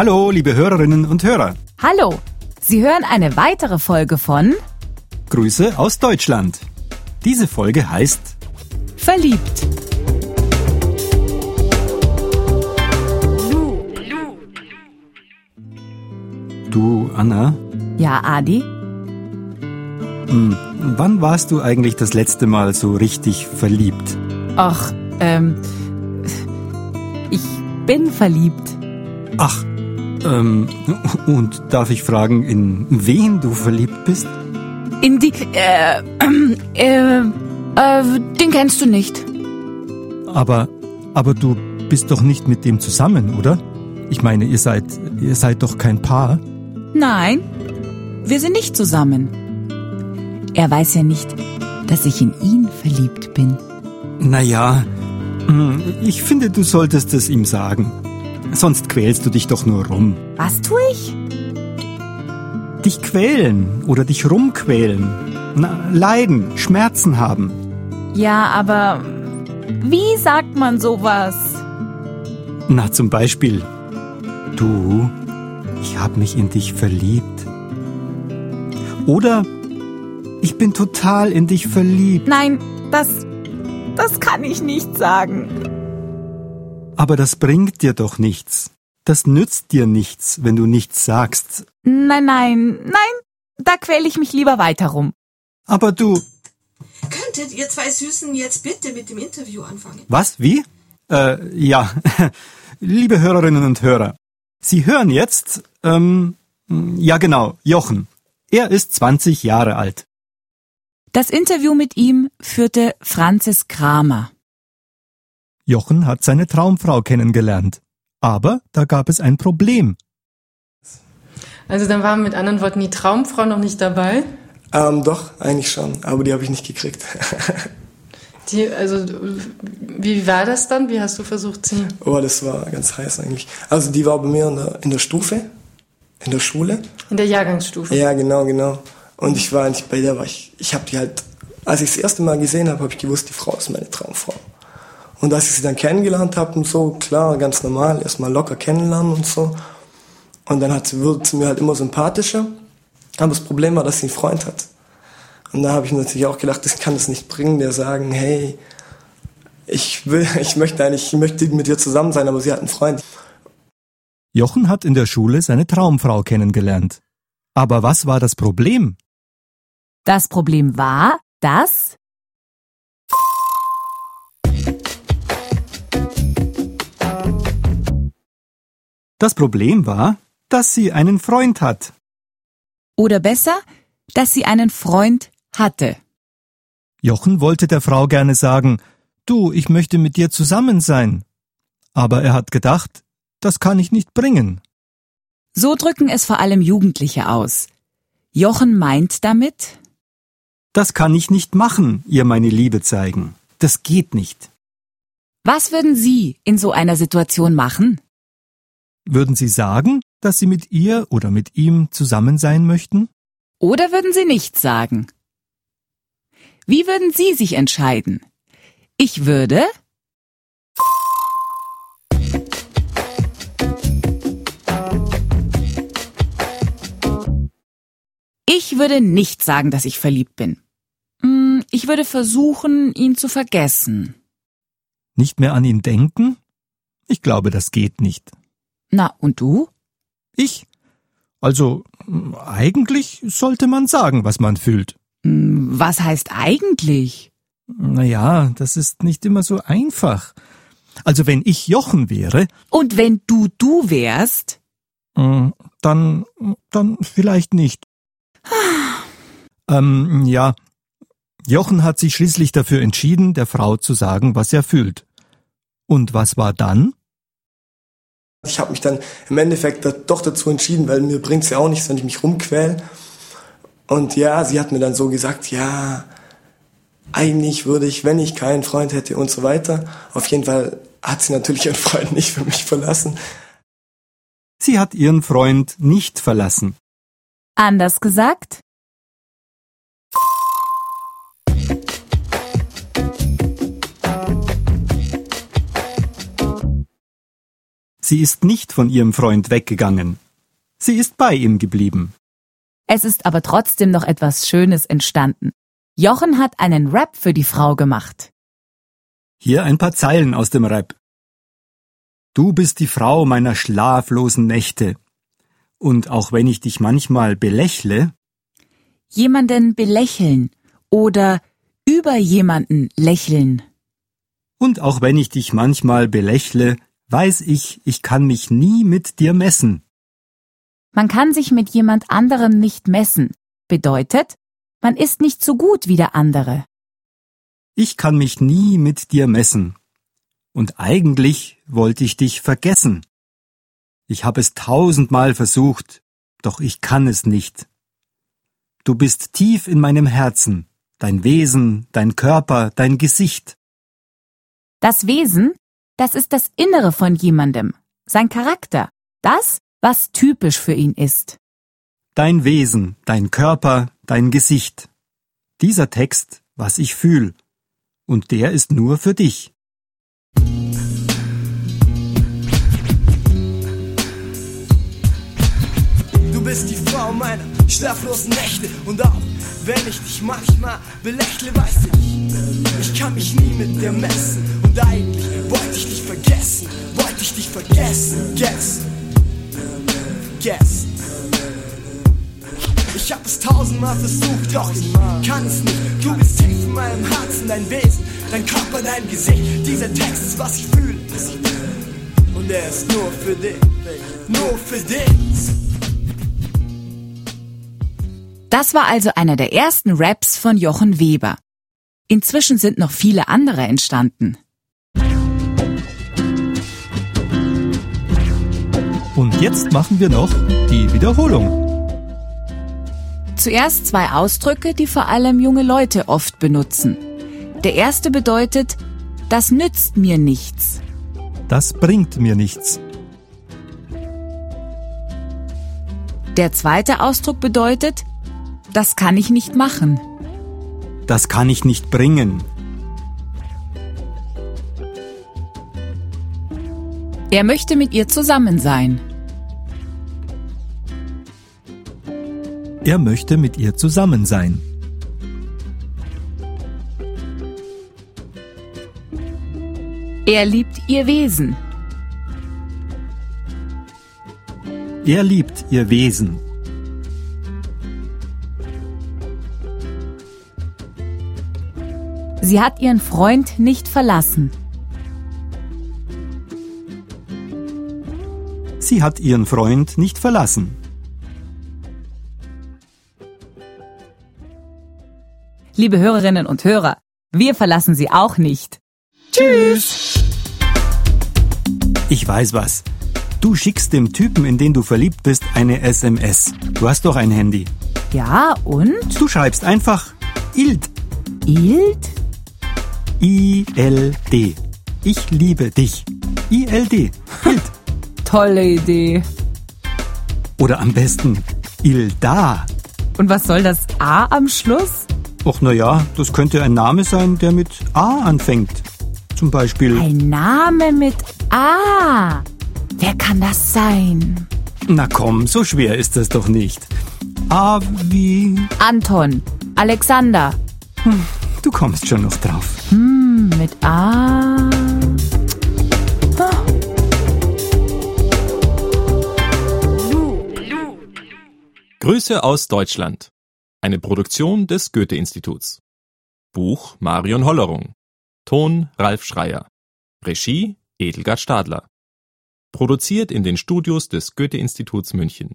Hallo, liebe Hörerinnen und Hörer. Hallo, Sie hören eine weitere Folge von Grüße aus Deutschland. Diese Folge heißt Verliebt. Du, Anna, Ja, Adi? wann warst du eigentlich das letzte Mal so richtig verliebt? Ach, ähm, ich bin verliebt. Ach, ähm, und darf ich fragen, in wen du verliebt bist? In die, äh, äh, äh, den kennst du nicht. Aber, aber du bist doch nicht mit dem zusammen, oder? Ich meine, ihr seid, ihr seid doch kein Paar. Nein, wir sind nicht zusammen. Er weiß ja nicht, dass ich in ihn verliebt bin. Naja, hm, ich finde, du solltest es ihm sagen. Sonst quälst du dich doch nur rum. Was tue ich? Dich quälen oder dich rumquälen. Na, leiden, Schmerzen haben. Ja, aber wie sagt man sowas? Na, zum Beispiel, du, ich hab mich in dich verliebt. Oder, ich bin total in dich verliebt. Nein, das, das kann ich nicht sagen. Aber das bringt dir doch nichts. Das nützt dir nichts, wenn du nichts sagst. Nein, nein, nein, da quäle ich mich lieber weiter rum. Aber du, Könntet ihr zwei Süßen jetzt bitte mit dem Interview anfangen? was, wie? Äh, ja, liebe Hörerinnen und Hörer, Sie hören jetzt, ähm, ja genau, Jochen. Er ist 20 Jahre alt. Das Interview mit ihm führte Franzis Kramer. Jochen hat seine Traumfrau kennengelernt. Aber da gab es ein Problem. Also dann war mit anderen Worten die Traumfrau noch nicht dabei. Ähm, doch, eigentlich schon, aber die habe ich nicht gekriegt. Die, also wie war das dann? Wie hast du versucht sie? oh, das war ganz heiß eigentlich. Also die war bei mir in der, in der Stufe, in der Schule. In der Jahrgangsstufe. Ja, genau, genau. Und ich war eigentlich bei der, war ich, ich habe die halt, als ich das erste Mal gesehen habe, habe ich gewusst, die Frau ist meine Traumfrau. Und als ich sie dann kennengelernt habe und so, klar, ganz normal, erstmal locker kennenlernen und so. Und dann hat sie, wurde sie mir halt immer sympathischer. Aber das Problem war, dass sie einen Freund hat. Und da habe ich natürlich auch gedacht, das kann es nicht bringen, der sagen, hey, ich will, ich möchte eigentlich, ich möchte mit dir zusammen sein, aber sie hat einen Freund. Jochen hat in der Schule seine Traumfrau kennengelernt. Aber was war das Problem? Das Problem war, dass Das Problem war, dass sie einen Freund hat. oder besser, dass sie einen Freund hatte. Jochen wollte der Frau gerne sagen, du, ich möchte mit dir zusammen sein. Aber er hat gedacht, das kann ich nicht bringen. So drücken es vor allem Jugendliche aus. Jochen meint damit, Das kann ich nicht machen, ihr meine Liebe zeigen. Das geht nicht. was würden Sie in so einer Situation machen? Würden Sie sagen, dass Sie mit ihr oder mit ihm zusammen sein möchten? Oder würden Sie nichts sagen? Wie würden Sie sich entscheiden? Ich würde Ich würde nicht sagen, dass ich verliebt bin. Hm, Ich würde versuchen, ihn zu vergessen. Nicht mehr an ihn denken? Ich glaube, das geht nicht. Na, und du? Ich? Also, eigentlich sollte man sagen, was man fühlt. Hm, Was heißt eigentlich? Naja, das ist nicht immer so einfach. Also, wenn ich Jochen wäre, Und wenn du du wärst? mm, dann, dann vielleicht nicht. ähm, ja. Jochen hat sich schließlich dafür entschieden, der Frau zu sagen, was er fühlt. Und was war dann? Ich habe mich dann im Endeffekt doch dazu entschieden, weil mir bringt's ja auch nichts, wenn ich mich rumquäl. Und ja, sie hat mir dann so gesagt, ja, eigentlich würde ich, wenn ich keinen Freund hätte und so weiter. Auf jeden Fall hat sie natürlich ihren Freund nicht für mich verlassen. Sie hat ihren Freund nicht verlassen. Anders gesagt? Sie ist nicht von ihrem Freund weggegangen. Sie ist bei ihm geblieben. Es ist aber trotzdem noch etwas Schönes entstanden. Jochen hat einen Rap für die Frau gemacht. Hier ein paar Zeilen aus dem Rap. Du bist die Frau meiner schlaflosen Nächte. Und auch wenn ich dich manchmal belächle, Jemanden belächeln oder über jemanden lächeln. und auch wenn ich dich manchmal belächle, weiß ich, ich kann mich nie mit dir messen. Man kann sich mit jemand anderem nicht messen. Bedeutet, man ist nicht so gut wie der andere. Ich kann mich nie mit dir messen. Und eigentlich wollte ich dich vergessen. Ich habe es tausendmal versucht, doch ich kann es nicht. Du bist tief in meinem Herzen, dein Wesen, dein Körper, dein Gesicht. Das Wesen, das ist das Innere von jemandem, sein Charakter, das, was typisch für ihn ist. Dein Wesen, dein Körper, dein Gesicht. Dieser Text, was ich fühl. Und der ist nur für dich. Du bist die Frau meiner schlaflosen Nächte und auch wenn ich dich manchmal belächle, weiß ich, ich kann mich nie mit dir messen und eigentlich wollte ich dich vergessen, wollte ich dich vergessen, guess, guess. Ich hab es tausendmal versucht, doch ich kann es nicht. Du bist tief in meinem Herzen, dein Wesen, dein Körper, dein Gesicht. Dieser Text ist, was ich fühle. Und er ist nur für dich, nur für dich. Das war also einer der ersten Raps von Jochen Weber. Inzwischen sind noch viele andere entstanden. Und jetzt machen wir noch die Wiederholung. Zuerst zwei Ausdrücke, die vor allem junge Leute oft benutzen. Der erste bedeutet, das nützt mir nichts. Das bringt mir nichts. Der zweite Ausdruck bedeutet, das kann ich nicht machen. Das kann ich nicht bringen. Er möchte mit ihr zusammen sein. Er möchte mit ihr zusammen sein. Er liebt ihr Wesen. Er liebt ihr Wesen. Sie hat ihren Freund nicht verlassen. Sie hat ihren Freund nicht verlassen. Liebe Hörerinnen und Hörer, wir verlassen Sie auch nicht. Tschüss. Ich weiß was. Du schickst dem Typen, in den du verliebt bist, eine SMS. Du hast doch ein Handy. Ja, und? Du schreibst einfach ILD. Ild? I-L-D. Ich liebe dich. I-L-D. ILD. Tolle Idee. Oder am besten Ilda. Und was soll das A am Schluss? Och na ja, das könnte ein Name sein, der mit A anfängt. Zum Beispiel. Ein Name mit A. Wer kann das sein? Na komm, so schwer ist das doch nicht. A wie. Anton. Alexander. Du kommst schon noch drauf. Hm, mit A. Grüße aus Deutschland. Eine Produktion des Goethe-Instituts. Buch Marion Hollerung. Ton Ralf Schreier. Regie Edelgard Stadler. Produziert in den Studios des Goethe-Instituts München.